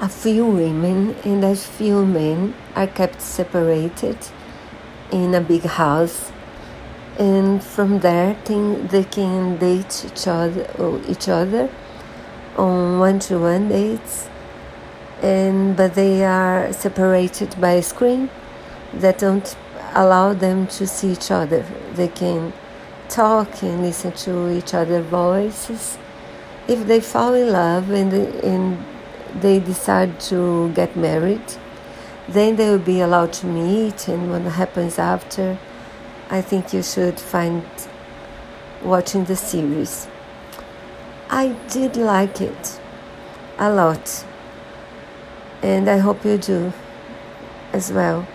a few women and a few men are kept separated in a big house and from there they can date each other each other on one-to-one dates and but they are separated by a screen that don't allow them to see each other. They can talk and listen to each other voices. If they fall in love and, and they decide to get married. Then they will be allowed to meet and what happens after i think you should find watching the series. I did like it a lot and i hope you do as well